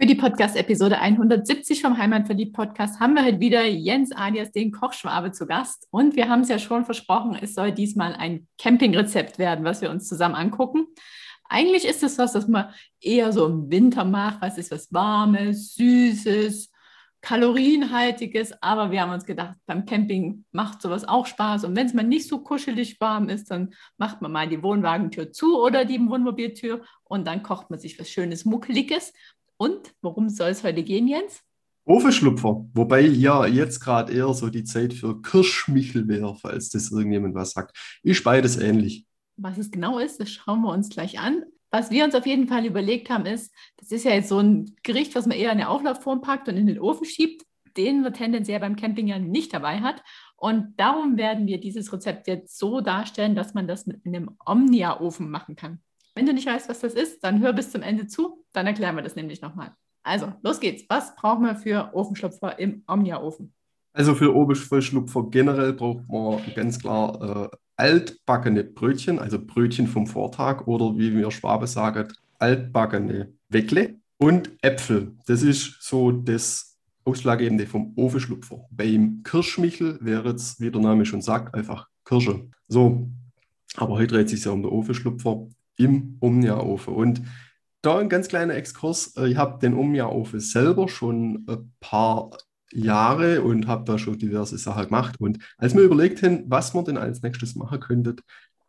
Für die Podcast-Episode 170 vom Heimatverliebt Podcast haben wir heute wieder Jens alias den Kochschwabe zu Gast. Und wir haben es ja schon versprochen, es soll diesmal ein Campingrezept werden, was wir uns zusammen angucken. Eigentlich ist es was, das man eher so im Winter macht. Was ist was Warmes, Süßes, Kalorienhaltiges. Aber wir haben uns gedacht, beim Camping macht sowas auch Spaß. Und wenn es mal nicht so kuschelig warm ist, dann macht man mal die Wohnwagentür zu oder die Wohnmobiltür und dann kocht man sich was Schönes, Muckeliges. Und worum soll es heute gehen, Jens? Ofenschlupfer, wobei ja jetzt gerade eher so die Zeit für Kirschmichel wäre, falls das irgendjemand was sagt. Ist beides ähnlich. Was es genau ist, das schauen wir uns gleich an. Was wir uns auf jeden Fall überlegt haben, ist, das ist ja jetzt so ein Gericht, was man eher in eine Auflaufform packt und in den Ofen schiebt, den man tendenziell beim Camping ja nicht dabei hat. Und darum werden wir dieses Rezept jetzt so darstellen, dass man das mit einem Omnia-Ofen machen kann. Wenn du nicht weißt, was das ist, dann hör bis zum Ende zu, dann erklären wir das nämlich nochmal. Also, los geht's. Was brauchen wir für Ofenschlupfer im Omnia-Ofen? Also für Ofenschlupfer generell braucht man ganz klar äh, altbackene Brötchen, also Brötchen vom Vortag oder wie wir Schwabe sagen, altbackene Weckle und Äpfel. Das ist so das Ausschlaggebende vom Ofenschlupfer. Beim Kirschmichel wäre jetzt, wie der Name schon sagt, einfach Kirsche. So, aber heute dreht sich ja um den Ofenschlupfer im Omnia-Ofen. Und da ein ganz kleiner Exkurs. Äh, ich habe den Omnia-Ofen selber schon ein paar Jahre und habe da schon diverse Sachen gemacht. Und als wir überlegt haben, was wir denn als nächstes machen könnten,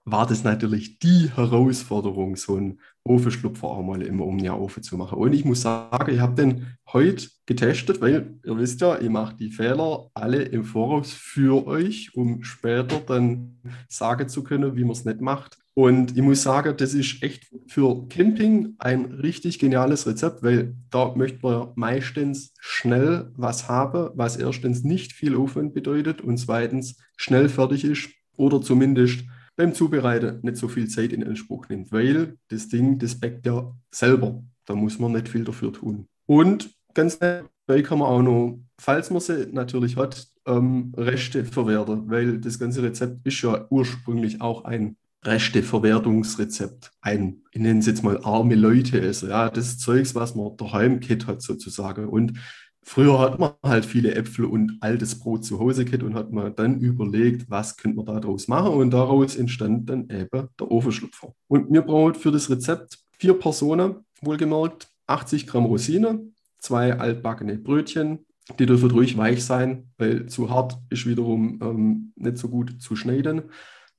war das natürlich die Herausforderung, so einen Ofenschlupfer auch mal im Omnia-Ofen zu machen. Und ich muss sagen, ich habe den heute getestet, weil ihr wisst ja, ich mache die Fehler alle im Voraus für euch, um später dann sagen zu können, wie man es nicht macht. Und ich muss sagen, das ist echt für Camping ein richtig geniales Rezept, weil da möchte man meistens schnell was haben, was erstens nicht viel Aufwand bedeutet und zweitens schnell fertig ist oder zumindest beim Zubereiten nicht so viel Zeit in Anspruch nimmt, weil das Ding, das backt ja selber. Da muss man nicht viel dafür tun. Und ganz dabei kann man auch noch, falls man sie natürlich hat, ähm, Reste verwerten, weil das ganze Rezept ist ja ursprünglich auch ein Resteverwertungsrezept ein, ich nenne es jetzt mal arme Leute essen. Ja, das Zeugs, was man daheim kennt hat sozusagen. Und früher hat man halt viele Äpfel und altes Brot zu Hause gehabt und hat man dann überlegt, was könnte man daraus machen. Und daraus entstand dann eben der Ofenschlupfer. Und wir brauchen für das Rezept vier Personen, wohlgemerkt, 80 Gramm Rosine, zwei altbackene Brötchen, die dürfen ruhig weich sein, weil zu hart ist wiederum ähm, nicht so gut zu schneiden.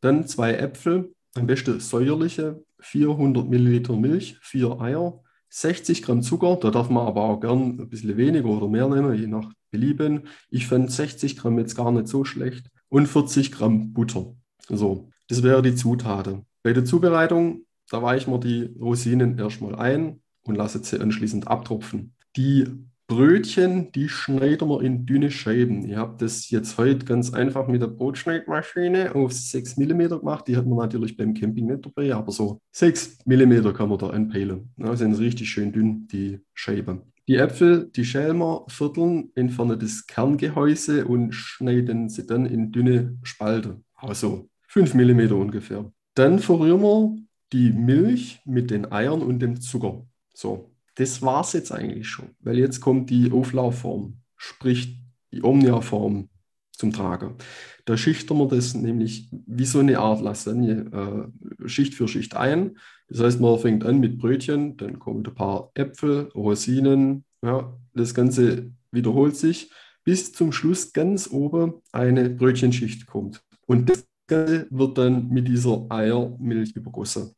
Dann zwei Äpfel, am besten säuerliche, 400 Milliliter Milch, vier Eier, 60 Gramm Zucker, da darf man aber auch gern ein bisschen weniger oder mehr nehmen, je nach Belieben. Ich fand 60 Gramm jetzt gar nicht so schlecht und 40 Gramm Butter. So, das wäre die Zutaten. Bei der Zubereitung, da weichen wir die Rosinen erstmal ein und lassen sie anschließend abtropfen. Die Brötchen, die schneiden wir in dünne Scheiben. Ich habe das jetzt heute ganz einfach mit der Brotschneidmaschine auf 6 mm gemacht. Die hat man natürlich beim Camping nicht dabei, aber so 6 mm kann man da anpeilen. Ja, sind richtig schön dünn, die Scheiben. Die Äpfel, die schälen wir, vierteln, entfernen das Kerngehäuse und schneiden sie dann in dünne Spalten. Also 5 mm ungefähr. Dann verrühren wir die Milch mit den Eiern und dem Zucker. So, das war es jetzt eigentlich schon, weil jetzt kommt die Auflaufform, sprich die Omnia-Form zum Tragen. Da schichten wir das nämlich wie so eine Art Lasagne, äh, Schicht für Schicht ein. Das heißt, man fängt an mit Brötchen, dann kommen ein paar Äpfel, Rosinen, ja, das Ganze wiederholt sich, bis zum Schluss ganz oben eine Brötchenschicht kommt. Und das Ganze wird dann mit dieser Eiermilch übergossen.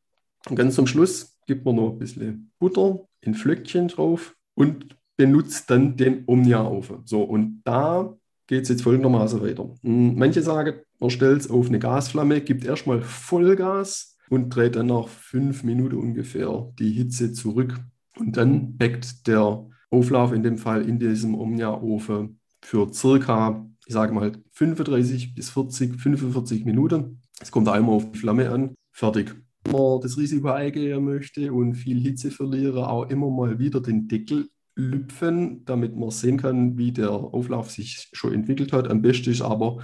Und ganz zum Schluss gibt man noch ein bisschen Butter, in Flöckchen drauf und benutzt dann den Omnia-Ofen. So, und da geht es jetzt folgendermaßen weiter. Hm, manche sagen, man stellt es auf eine Gasflamme, gibt erstmal Vollgas und dreht dann nach fünf Minuten ungefähr die Hitze zurück. Und dann backt der Auflauf in dem Fall in diesem Omnia-Ofen für circa, ich sage mal, 35 bis 40, 45 Minuten. Es kommt einmal auf die Flamme an. Fertig. Man das Risiko eingehen möchte und viel Hitze verliere, auch immer mal wieder den Deckel lüpfen, damit man sehen kann, wie der Auflauf sich schon entwickelt hat. Am besten ist aber,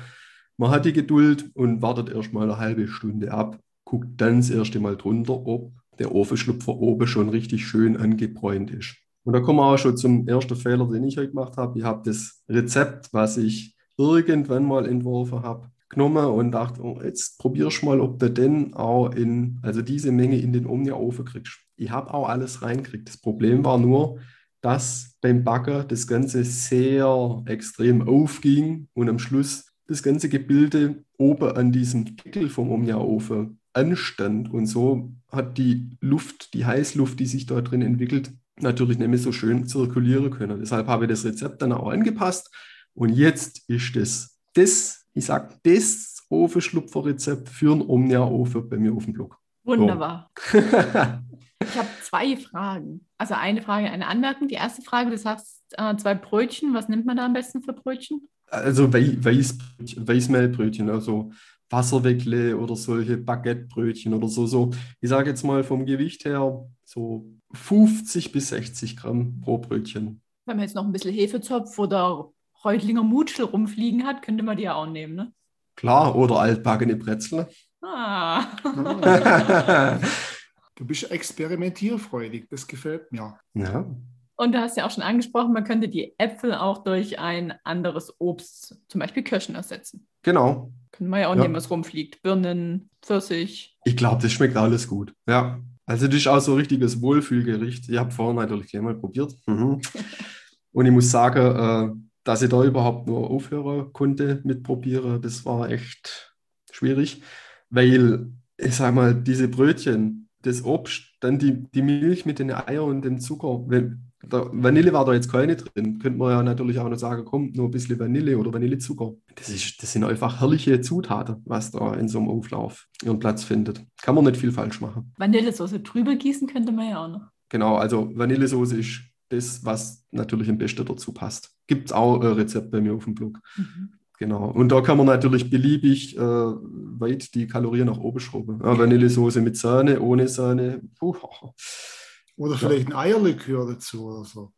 man hat die Geduld und wartet erst mal eine halbe Stunde ab, guckt dann das erste Mal drunter, ob der Ofenschlupfer oben schon richtig schön angebräunt ist. Und da kommen wir auch schon zum ersten Fehler, den ich heute gemacht habe. Ich habe das Rezept, was ich irgendwann mal entworfen habe, genommen und dachte, oh, jetzt probierst du mal, ob du denn auch in, also diese Menge in den Omnia-Ofen kriegst. Ich habe auch alles reingekriegt. Das Problem war nur, dass beim Backen das Ganze sehr extrem aufging und am Schluss das ganze Gebilde oben an diesem Deckel vom Omnia-Ofen anstand. Und so hat die Luft, die Heißluft, die sich dort drin entwickelt, natürlich nicht mehr so schön zirkulieren können. Deshalb habe ich das Rezept dann auch angepasst. Und jetzt ist das, das ich sage, das Ofenschlupferrezept für einen Omnia-Ofen bei mir auf dem Blog. Wunderbar. So. ich habe zwei Fragen. Also eine Frage, eine Anmerkung. Die erste Frage, du sagst äh, zwei Brötchen. Was nimmt man da am besten für Brötchen? Also Weiß, Weißmehlbrötchen, also Wasserweckle oder solche Baguettebrötchen oder so. so. Ich sage jetzt mal vom Gewicht her so 50 bis 60 Gramm pro Brötchen. Wenn man jetzt noch ein bisschen Hefezopf oder Reutlinger Mutschel rumfliegen hat, könnte man die ja auch nehmen, ne? Klar, oder altbackene Brezel. Ah. du bist experimentierfreudig, das gefällt mir. Ja. Und du hast ja auch schon angesprochen, man könnte die Äpfel auch durch ein anderes Obst, zum Beispiel Kirschen, ersetzen. Genau. Können wir ja auch ja. nehmen, was rumfliegt. Birnen, Pfirsich. Ich glaube, das schmeckt alles gut. Ja. Also das ist auch so ein richtiges Wohlfühlgericht. Ich habe vorhin natürlich gleich mal probiert. Mhm. Und ich muss sagen, äh, dass ich da überhaupt nur aufhören konnte mit probieren, das war echt schwierig, weil ich sage mal, diese Brötchen, das Obst, dann die, die Milch mit den Eiern und dem Zucker, wenn, Vanille war da jetzt keine drin, könnte man ja natürlich auch noch sagen, komm, nur ein bisschen Vanille oder Vanillezucker. Das, ist, das sind einfach herrliche Zutaten, was da in so einem Auflauf ihren Platz findet. Kann man nicht viel falsch machen. Vanillesoße drüber gießen könnte man ja auch noch. Genau, also Vanillesoße ist das, was natürlich am besten dazu passt. Gibt es auch ein Rezept bei mir auf dem Blog. Mhm. Genau. Und da kann man natürlich beliebig äh, weit die Kalorien nach oben schrauben. Ja, Vanillesoße mit Sahne, ohne Sahne. Puh. Oder vielleicht ja. ein Eierlikör dazu oder so.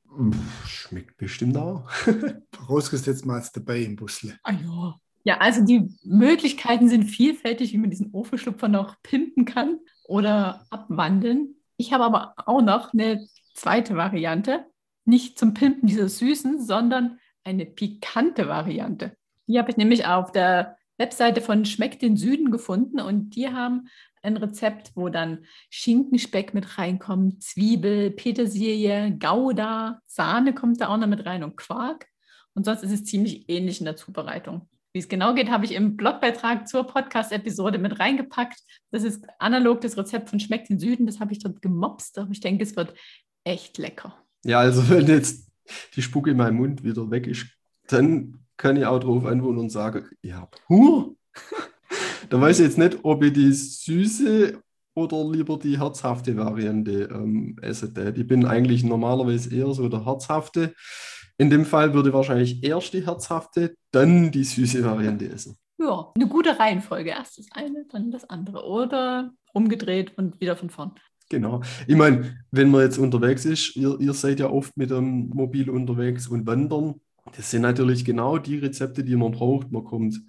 Schmeckt bestimmt auch. Vorausgesetzt mal als dabei im Busle. Ah ja. Ja, also die Möglichkeiten sind vielfältig, wie man diesen Ofenschlupfer noch pimpen kann oder abwandeln. Ich habe aber auch noch eine zweite Variante, nicht zum Pimpen dieser süßen, sondern eine pikante Variante. Die habe ich nämlich auf der Webseite von Schmeckt den Süden gefunden und die haben ein Rezept, wo dann Schinkenspeck mit reinkommt, Zwiebel, Petersilie, Gouda, Sahne kommt da auch noch mit rein und Quark. Und sonst ist es ziemlich ähnlich in der Zubereitung. Wie es genau geht, habe ich im Blogbeitrag zur Podcast-Episode mit reingepackt. Das ist analog das Rezept von Schmeckt den Süden. Das habe ich dort gemopst. Aber ich denke, es wird echt lecker. Ja, also wenn jetzt die Spucke in meinem Mund wieder weg ist, dann kann ich auch drauf antworten und sagen, ich habe Hunger. da weiß ich jetzt nicht, ob ich die süße oder lieber die herzhafte Variante ähm, esse. Ich bin eigentlich normalerweise eher so der herzhafte. In dem Fall würde ich wahrscheinlich erst die herzhafte, dann die süße Variante essen. Ja, eine gute Reihenfolge. Erst das eine, dann das andere. Oder umgedreht und wieder von vorn. Genau. Ich meine, wenn man jetzt unterwegs ist, ihr, ihr seid ja oft mit dem Mobil unterwegs und wandern. Das sind natürlich genau die Rezepte, die man braucht. Man kommt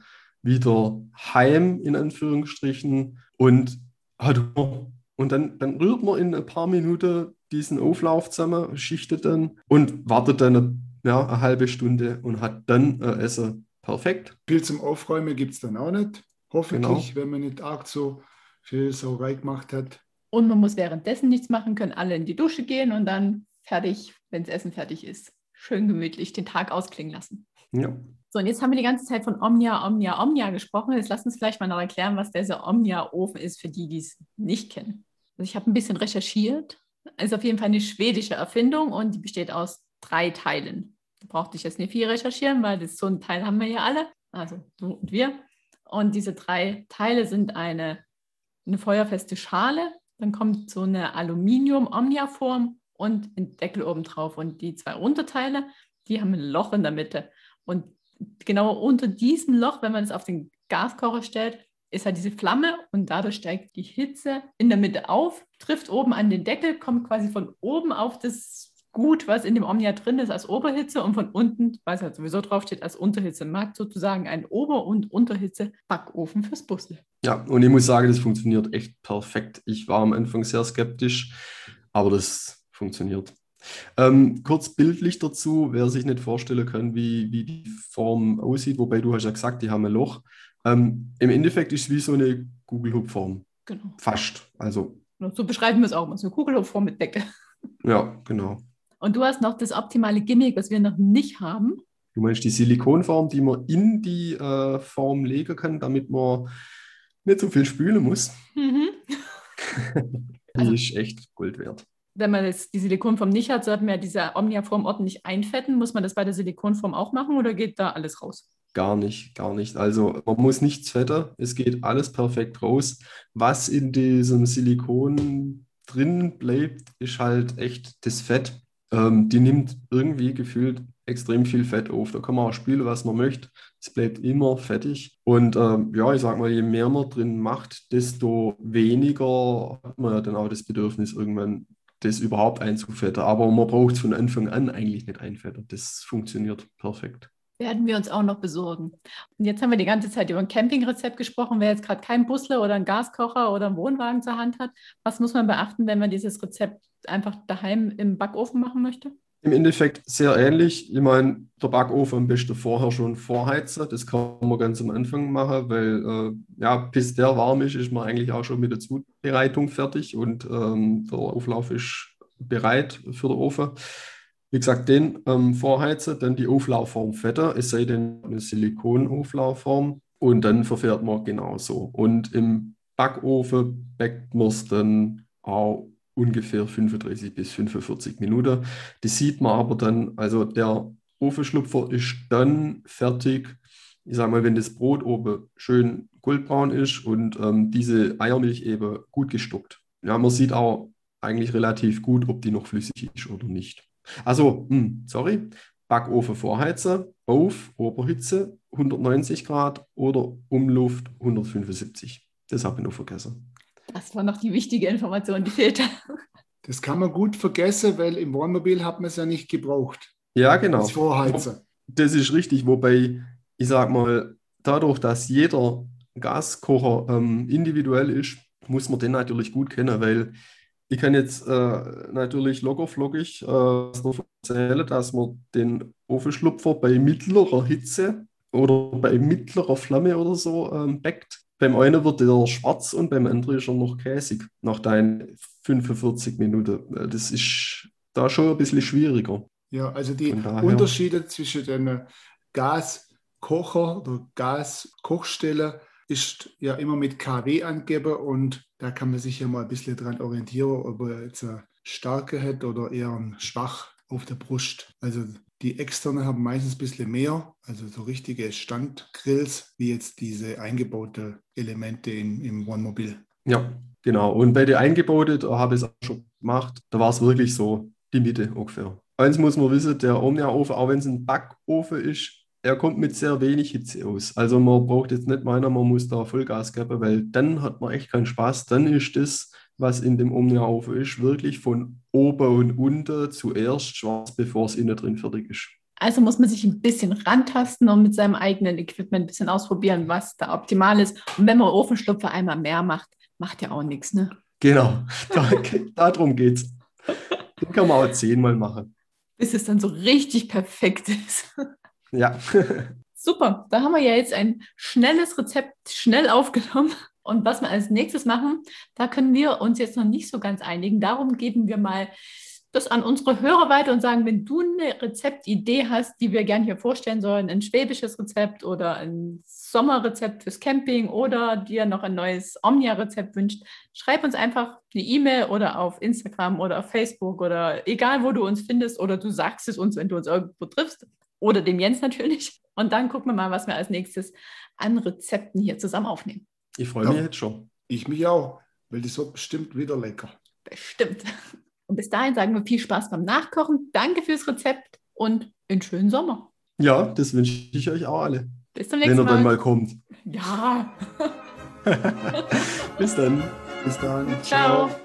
wieder heim, in Anführungsstrichen, und hat Hunger. Und dann, dann rührt man in ein paar Minuten diesen Auflauf zusammen, schichtet dann und wartet dann ja, eine halbe Stunde und hat dann ein Essen. Perfekt. Viel zum Aufräumen gibt es dann auch nicht. Hoffentlich, genau. wenn man nicht arg so viel Sauerei gemacht hat. Und man muss währenddessen nichts machen, können alle in die Dusche gehen und dann fertig, wenn das Essen fertig ist. Schön gemütlich den Tag ausklingen lassen. Ja. So, und jetzt haben wir die ganze Zeit von Omnia, Omnia, Omnia gesprochen. Jetzt lass uns vielleicht mal noch erklären, was dieser Omnia-Ofen ist, für die, die es nicht kennen. Also ich habe ein bisschen recherchiert. Es ist auf jeden Fall eine schwedische Erfindung und die besteht aus drei Teilen. Da brauchte ich jetzt nicht viel recherchieren, weil das, so ein Teil haben wir ja alle. Also du und wir. Und diese drei Teile sind eine, eine feuerfeste Schale, dann kommt so eine Aluminium-Omnia-Form und ein Deckel oben drauf. Und die zwei Unterteile, die haben ein Loch in der Mitte. Und genau unter diesem Loch, wenn man es auf den Gaskocher stellt, ist halt diese Flamme und dadurch steigt die Hitze in der Mitte auf, trifft oben an den Deckel, kommt quasi von oben auf das Gut, was in dem Omnia drin ist, als Oberhitze und von unten, weil es halt sowieso draufsteht, als Unterhitze. Man hat sozusagen einen Ober- und Unterhitze-Backofen fürs Bussel. Ja, und ich muss sagen, das funktioniert echt perfekt. Ich war am Anfang sehr skeptisch, aber das funktioniert. Ähm, kurz bildlich dazu, wer sich nicht vorstellen kann, wie, wie die Form aussieht, wobei du hast ja gesagt, die haben ein Loch. Ähm, Im Endeffekt ist es wie so eine Kugelhubform. Genau. Fast. Also. So beschreiben wir es auch mal, so eine Kugelhubform mit Decke. Ja, genau. Und du hast noch das optimale Gimmick, was wir noch nicht haben. Du meinst die Silikonform, die man in die äh, Form legen kann, damit man nicht so viel spülen muss. Mhm. die also, ist echt Gold wert wenn man jetzt die Silikonform nicht hat, sollte man ja diese Omnia-Form ordentlich einfetten. Muss man das bei der Silikonform auch machen oder geht da alles raus? Gar nicht, gar nicht. Also man muss nichts fetten, es geht alles perfekt raus. Was in diesem Silikon drin bleibt, ist halt echt das Fett. Ähm, die nimmt irgendwie gefühlt extrem viel Fett auf. Da kann man auch spielen, was man möchte. Es bleibt immer fettig. Und ähm, ja, ich sag mal, je mehr man drin macht, desto weniger hat man ja dann auch das Bedürfnis, irgendwann das überhaupt einzufetten. Aber man braucht es von Anfang an eigentlich nicht einfetten. Das funktioniert perfekt. Werden wir uns auch noch besorgen. Und jetzt haben wir die ganze Zeit über ein Campingrezept gesprochen. Wer jetzt gerade kein Busler oder einen Gaskocher oder einen Wohnwagen zur Hand hat, was muss man beachten, wenn man dieses Rezept einfach daheim im Backofen machen möchte? Im Endeffekt sehr ähnlich. Ich meine, der Backofen am besten vorher schon vorheizen. Das kann man ganz am Anfang machen, weil äh, ja, bis der warm ist, ist man eigentlich auch schon mit der Zubereitung fertig und ähm, der Auflauf ist bereit für den Ofen. Wie gesagt, den ähm, vorheizen, dann die Auflaufform fetter, es sei denn eine Silikonauflaufform und dann verfährt man genauso. Und im Backofen backt man es dann auch ungefähr 35 bis 45 Minuten. Das sieht man aber dann, also der Ofenschlupfer ist dann fertig, ich sage mal, wenn das Brot oben schön goldbraun ist und ähm, diese Eiermilch eben gut gestockt. Ja, man sieht auch eigentlich relativ gut, ob die noch flüssig ist oder nicht. Also, mh, hm, sorry, Backofen vorheizen, auf Oberhitze 190 Grad oder Umluft 175. Das habe ich noch vergessen. Das war noch die wichtige Information, die fehlte. Das kann man gut vergessen, weil im Wohnmobil hat man es ja nicht gebraucht. Ja, genau. Als Vorheizer. Das ist richtig, wobei ich sage mal, dadurch, dass jeder Gaskocher ähm, individuell ist, muss man den natürlich gut kennen, weil ich kann jetzt äh, natürlich lockerflockig äh, erzählen, dass man den Ofenschlupfer bei mittlerer Hitze oder bei mittlerer Flamme oder so ähm, backt. Beim einen wird der schwarz und beim anderen ist er noch käsig nach deinen 45 Minuten. Äh, das ist da schon ein bisschen schwieriger. Ja, also die Unterschiede zwischen den Gaskocher oder Gaskochstelle ist ja immer mit KW angegeben und da kann man sich ja mal ein bisschen dran orientieren, ob er jetzt eine starke hat oder eher schwach auf der Brust. Also die externe haben meistens ein bisschen mehr, also so richtige Standgrills, wie jetzt diese eingebaute Elemente in, im Wohnmobil. Ja, genau. Und bei den eingebauten, habe ich es auch schon gemacht, da war es wirklich so die Mitte ungefähr. Eins muss man wissen, der Omnia-Ofen, auch wenn es ein Backofen ist, er kommt mit sehr wenig Hitze aus. Also man braucht jetzt nicht meiner, man muss da Vollgas geben, weil dann hat man echt keinen Spaß. Dann ist das, was in dem Omnia-Ofen ist, wirklich von oben und unten zuerst schwarz, bevor es innen drin fertig ist. Also muss man sich ein bisschen rantasten und mit seinem eigenen Equipment ein bisschen ausprobieren, was da optimal ist. Und wenn man Ofenstopfer einmal mehr macht, macht ja auch nichts, ne? Genau, da, darum geht's. Den kann man auch zehnmal machen. Bis es dann so richtig perfekt ist. Ja. Super, da haben wir ja jetzt ein schnelles Rezept schnell aufgenommen. Und was wir als nächstes machen, da können wir uns jetzt noch nicht so ganz einigen. Darum geben wir mal das an unsere Hörer weiter und sagen, wenn du eine Rezeptidee hast, die wir gerne hier vorstellen sollen, ein schwäbisches Rezept oder ein Sommerrezept fürs Camping oder dir noch ein neues Omnia-Rezept wünscht, schreib uns einfach eine E-Mail oder auf Instagram oder auf Facebook oder egal, wo du uns findest oder du sagst es uns, wenn du uns irgendwo triffst oder dem Jens natürlich. Und dann gucken wir mal, was wir als nächstes an Rezepten hier zusammen aufnehmen. Ich freue mich ja, jetzt schon. Ich mich auch, weil das wird bestimmt wieder lecker. Bestimmt. Und bis dahin sagen wir viel Spaß beim Nachkochen. Danke fürs Rezept und einen schönen Sommer. Ja, das wünsche ich euch auch alle. Bis zum nächsten Mal. Wenn er dann mal kommt. Ja. Bis dann. Bis dann. Ciao. Ciao.